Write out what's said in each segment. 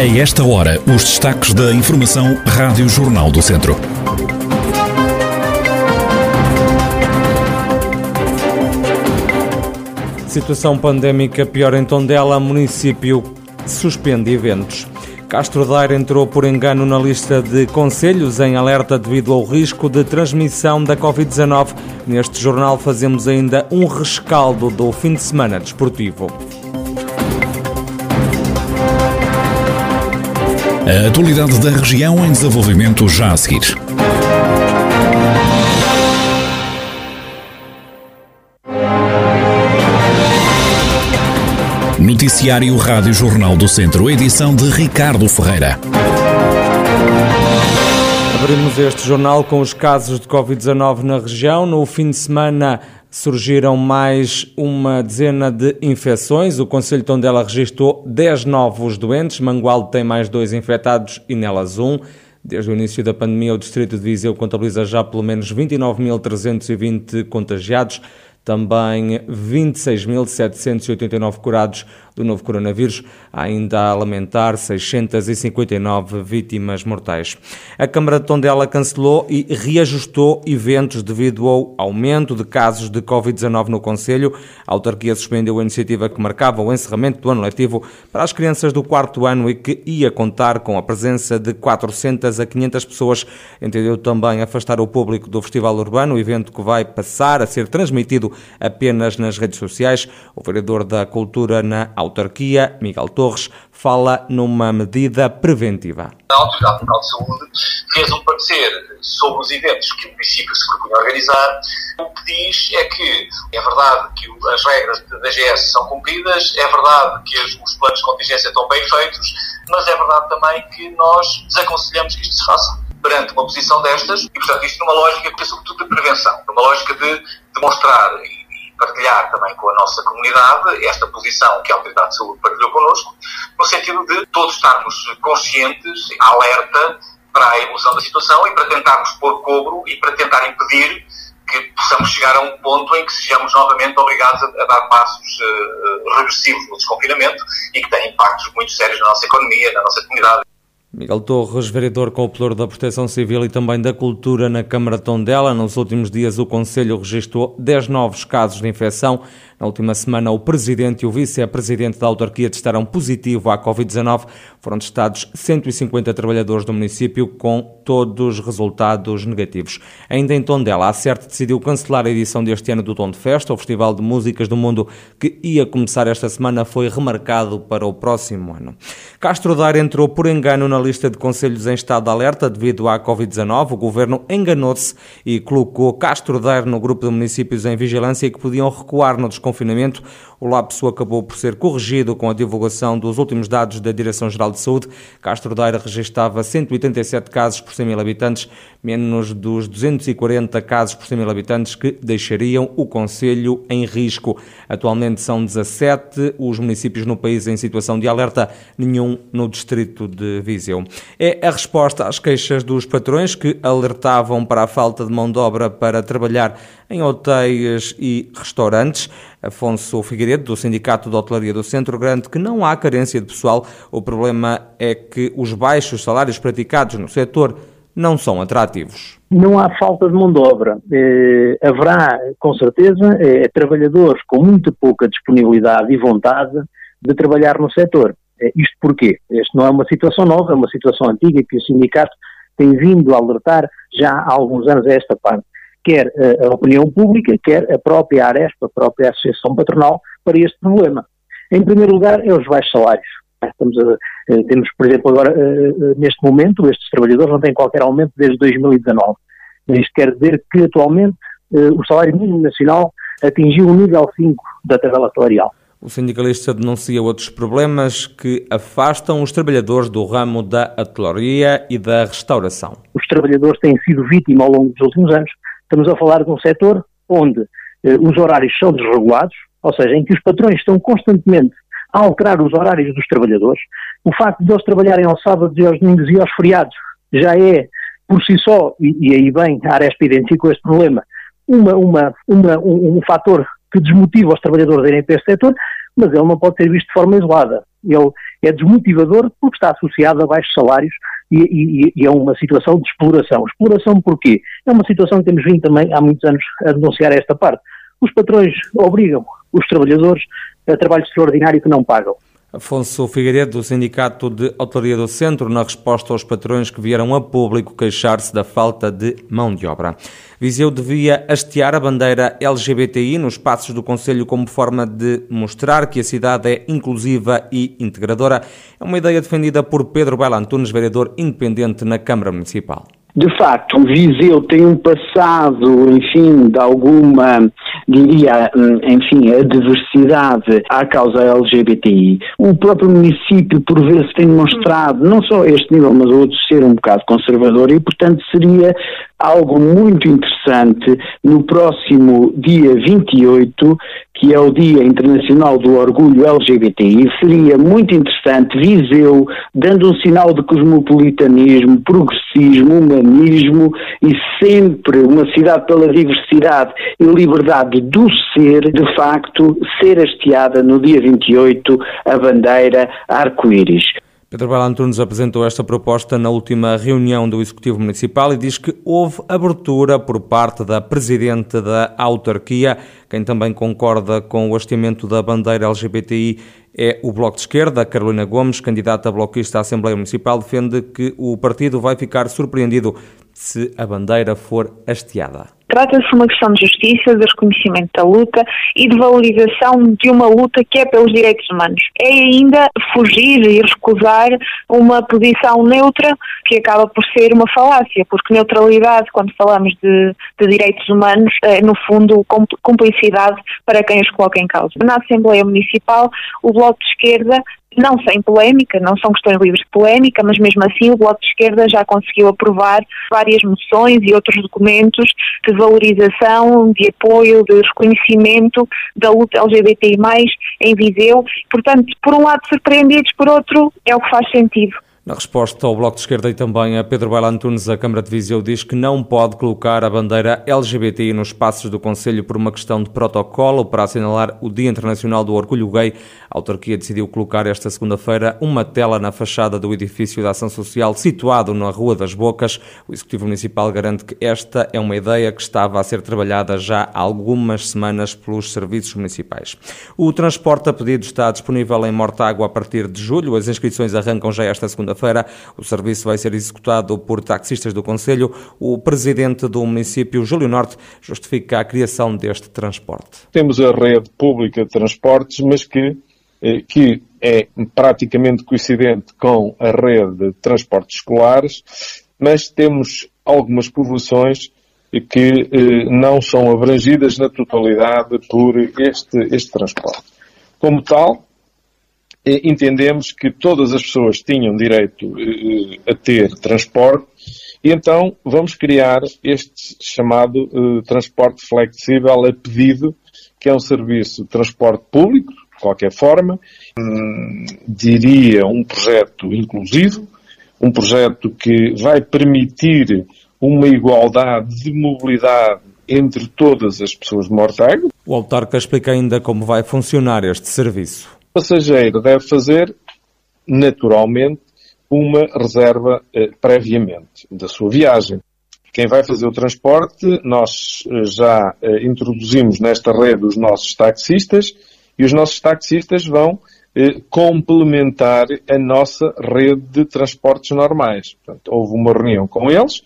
A esta hora, os destaques da Informação Rádio Jornal do Centro. Situação pandémica pior em Tondela, município suspende eventos. Castro Daire entrou por engano na lista de conselhos em alerta devido ao risco de transmissão da Covid-19. Neste jornal fazemos ainda um rescaldo do fim de semana desportivo. A atualidade da região em desenvolvimento já a seguir. Noticiário Rádio Jornal do Centro, edição de Ricardo Ferreira. Abrimos este jornal com os casos de Covid-19 na região. No fim de semana surgiram mais uma dezena de infecções. O Conselho de Tondela registrou 10 novos doentes. Mangualde tem mais dois infectados e nelas um. Desde o início da pandemia, o Distrito de Viseu contabiliza já pelo menos 29.320 contagiados também 26.789 curados do novo coronavírus, ainda a lamentar 659 vítimas mortais. A Câmara de Tondela cancelou e reajustou eventos devido ao aumento de casos de Covid-19 no Conselho. A autarquia suspendeu a iniciativa que marcava o encerramento do ano letivo para as crianças do quarto ano e que ia contar com a presença de 400 a 500 pessoas. Entendeu também afastar o público do Festival Urbano, evento que vai passar a ser transmitido apenas nas redes sociais. O vereador da Cultura na autarquia, Miguel Torres, fala numa medida preventiva. A Autoridade Local de Saúde fez um parecer sobre os eventos que o município se propunha organizar. O que diz é que é verdade que as regras da GS são cumpridas, é verdade que os planos de contingência estão bem feitos, mas é verdade também que nós desaconselhamos que isto se faça perante uma posição destas e, portanto, isto numa lógica é sobretudo de prevenção, numa lógica de demonstrar partilhar também com a nossa comunidade esta posição que a Autoridade de Saúde partilhou connosco, no sentido de todos estarmos conscientes, alerta para a evolução da situação e para tentarmos pôr cobro e para tentar impedir que possamos chegar a um ponto em que sejamos novamente obrigados a, a dar passos uh, regressivos no desconfinamento e que têm impactos muito sérios na nossa economia, na nossa comunidade. Miguel Torres, vereador pelouro da Proteção Civil e também da Cultura na Câmara de Tondela. Nos últimos dias, o Conselho registrou 10 novos casos de infecção. Na última semana, o Presidente e o Vice-Presidente da autarquia testaram positivo à Covid-19. Foram testados 150 trabalhadores do município com todos resultados negativos. Ainda em Tondela, a CERT decidiu cancelar a edição deste ano do Tom de Festa. O Festival de Músicas do Mundo, que ia começar esta semana, foi remarcado para o próximo ano. Castro Daire entrou por engano na lista de conselhos em estado de alerta devido à Covid-19. O governo enganou-se e colocou Castro Daire no grupo de municípios em vigilância que podiam recuar no desconfinamento confinamento. O lapso acabou por ser corrigido com a divulgação dos últimos dados da Direção-Geral de Saúde. Castro Daire registava 187 casos por 100 mil habitantes, menos dos 240 casos por 100 mil habitantes que deixariam o Conselho em risco. Atualmente são 17 os municípios no país em situação de alerta, nenhum no distrito de Viseu. É a resposta às queixas dos patrões que alertavam para a falta de mão de obra para trabalhar em hotéis e restaurantes. Afonso Figueiredo, do Sindicato de Hotelaria do Centro Grande, que não há carência de pessoal. O problema é que os baixos salários praticados no setor não são atrativos. Não há falta de mão de obra. Eh, haverá, com certeza, eh, trabalhadores com muito pouca disponibilidade e vontade de trabalhar no setor. Eh, isto porquê? Isto não é uma situação nova, é uma situação antiga que o sindicato tem vindo a alertar já há alguns anos a esta parte quer a opinião pública, quer a própria Aresp, a própria Associação Patronal, para este problema. Em primeiro lugar, é os baixos salários. Estamos a, eh, temos, por exemplo, agora, eh, eh, neste momento, estes trabalhadores não têm qualquer aumento desde 2019. Isto quer dizer que, atualmente, o salário mínimo nacional atingiu o nível 5 da tabela salarial. O sindicalista denuncia outros problemas que afastam os trabalhadores do ramo da hotelaria e da restauração. Os trabalhadores têm sido vítimas ao longo dos últimos anos Estamos a falar de um setor onde eh, os horários são desregulados, ou seja, em que os patrões estão constantemente a alterar os horários dos trabalhadores. O facto de eles trabalharem aos sábados e aos domingos e aos feriados já é, por si só, e, e aí bem, a Aresp identificou este problema, uma, uma, uma, um, um fator que desmotiva os trabalhadores a irem para este setor, mas ele não pode ser visto de forma isolada. Ele, é desmotivador porque está associado a baixos salários e, e, e, é uma situação de exploração. Exploração porquê? É uma situação que temos vindo também há muitos anos a denunciar esta parte. Os patrões obrigam os trabalhadores a trabalho extraordinário que não pagam. Afonso Figueiredo, do Sindicato de Hotelaria do Centro, na resposta aos patrões que vieram a público queixar-se da falta de mão de obra. Viseu devia hastear a bandeira LGBTI nos passos do Conselho como forma de mostrar que a cidade é inclusiva e integradora. É uma ideia defendida por Pedro Bela Antunes, vereador independente na Câmara Municipal. De facto, Viseu tem um passado, enfim, de alguma, diria, hum, enfim, adversidade à causa LGBTI. O próprio município, por vezes, tem demonstrado, não só este nível, mas outros, ser um bocado conservador e, portanto, seria algo muito interessante no próximo dia 28, que é o Dia Internacional do Orgulho LGBTI, seria muito interessante Viseu dando um sinal de cosmopolitanismo, progressismo, humanismo e sempre uma cidade pela diversidade e liberdade do ser, de facto, ser hasteada no dia 28 a bandeira arco-íris. Pedro Bela Antunes apresentou esta proposta na última reunião do Executivo Municipal e diz que houve abertura por parte da Presidente da autarquia. Quem também concorda com o hasteamento da bandeira LGBTI é o Bloco de Esquerda. Carolina Gomes, candidata bloquista à Assembleia Municipal, defende que o partido vai ficar surpreendido se a bandeira for hasteada. Trata-se de uma questão de justiça, de reconhecimento da luta e de valorização de uma luta que é pelos direitos humanos. É ainda fugir e recusar uma posição neutra que acaba por ser uma falácia, porque neutralidade, quando falamos de, de direitos humanos, é no fundo cumplicidade para quem os coloca em causa. Na Assembleia Municipal, o Bloco de Esquerda não sem polémica, não são questões livres de polémica, mas mesmo assim o Bloco de Esquerda já conseguiu aprovar várias moções e outros documentos de valorização, de apoio, de reconhecimento da luta LGBTI+, em Viseu. Portanto, por um lado surpreendidos, por outro é o que faz sentido. Na resposta ao Bloco de Esquerda e também a Pedro Baila Antunes, a Câmara de Viseu diz que não pode colocar a bandeira LGBTI nos espaços do Conselho por uma questão de protocolo para assinalar o Dia Internacional do Orgulho Gay. A autarquia decidiu colocar esta segunda-feira uma tela na fachada do edifício da Ação Social situado na Rua das Bocas. O Executivo Municipal garante que esta é uma ideia que estava a ser trabalhada já há algumas semanas pelos serviços municipais. O transporte a pedido está disponível em Mortágua a partir de julho. As inscrições arrancam já esta segunda segunda-feira. O serviço vai ser executado por taxistas do Conselho. O presidente do município, Júlio Norte, justifica a criação deste transporte. Temos a rede pública de transportes, mas que, eh, que é praticamente coincidente com a rede de transportes escolares, mas temos algumas povoações que eh, não são abrangidas na totalidade por este, este transporte. Como tal, entendemos que todas as pessoas tinham direito eh, a ter transporte e então vamos criar este chamado uh, transporte flexível a pedido, que é um serviço de transporte público, de qualquer forma, hum, diria um projeto inclusivo, um projeto que vai permitir uma igualdade de mobilidade entre todas as pessoas de Mortágua. O autarca explica ainda como vai funcionar este serviço passageiro deve fazer, naturalmente, uma reserva eh, previamente da sua viagem. Quem vai fazer o transporte, nós eh, já eh, introduzimos nesta rede os nossos taxistas e os nossos taxistas vão eh, complementar a nossa rede de transportes normais. Portanto, houve uma reunião com eles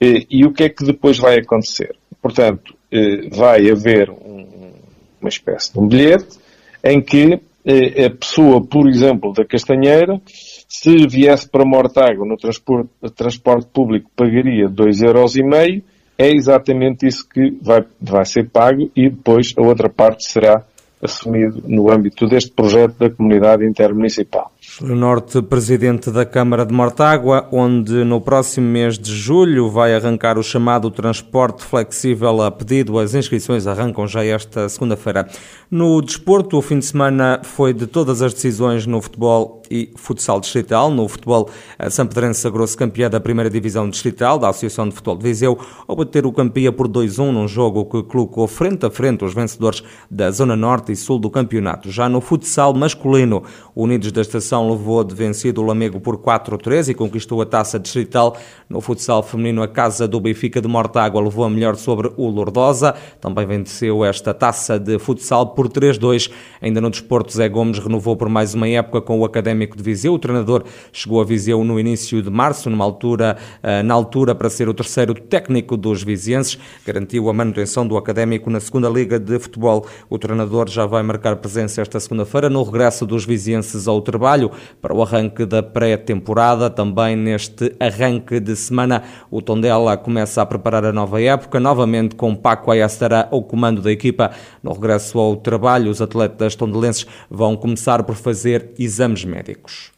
eh, e o que é que depois vai acontecer? Portanto, eh, vai haver um, uma espécie de um bilhete em que a pessoa, por exemplo, da Castanheira, se viesse para Mortágua no transporte, transporte público pagaria 2,5€, é exatamente isso que vai, vai ser pago e depois a outra parte será assumido no âmbito deste projeto da comunidade intermunicipal. O Norte, presidente da Câmara de Mortágua, onde no próximo mês de julho vai arrancar o chamado transporte flexível a pedido. As inscrições arrancam já esta segunda-feira. No desporto, o fim de semana foi de todas as decisões no futebol e futsal distrital. No futebol, a São Pedrense sagrou-se campeã da primeira divisão distrital da Associação de Futebol de Viseu ao bater o campeã por 2-1 num jogo que colocou frente a frente os vencedores da Zona Norte e Sul do campeonato. Já no futsal masculino, Unidos da Estação Conceição levou de vencido o Lamego por 4-3 e conquistou a taça distrital. No futsal feminino, a Casa do Benfica de Mortágua levou a melhor sobre o Lourdosa. Também venceu esta taça de futsal por 3-2. Ainda no desporto, Zé Gomes renovou por mais uma época com o Académico de Viseu. O treinador chegou a Viseu no início de março, numa altura, eh, na altura para ser o terceiro técnico dos vizienses. Garantiu a manutenção do Académico na segunda Liga de Futebol. O treinador já vai marcar presença esta segunda-feira no regresso dos vizienses ao trabalho para o arranque da pré-temporada. Também neste arranque de semana, o Tondela começa a preparar a nova época, novamente com Paco Ayastará ao comando da equipa. No regresso ao trabalho, os atletas tondelenses vão começar por fazer exames médicos.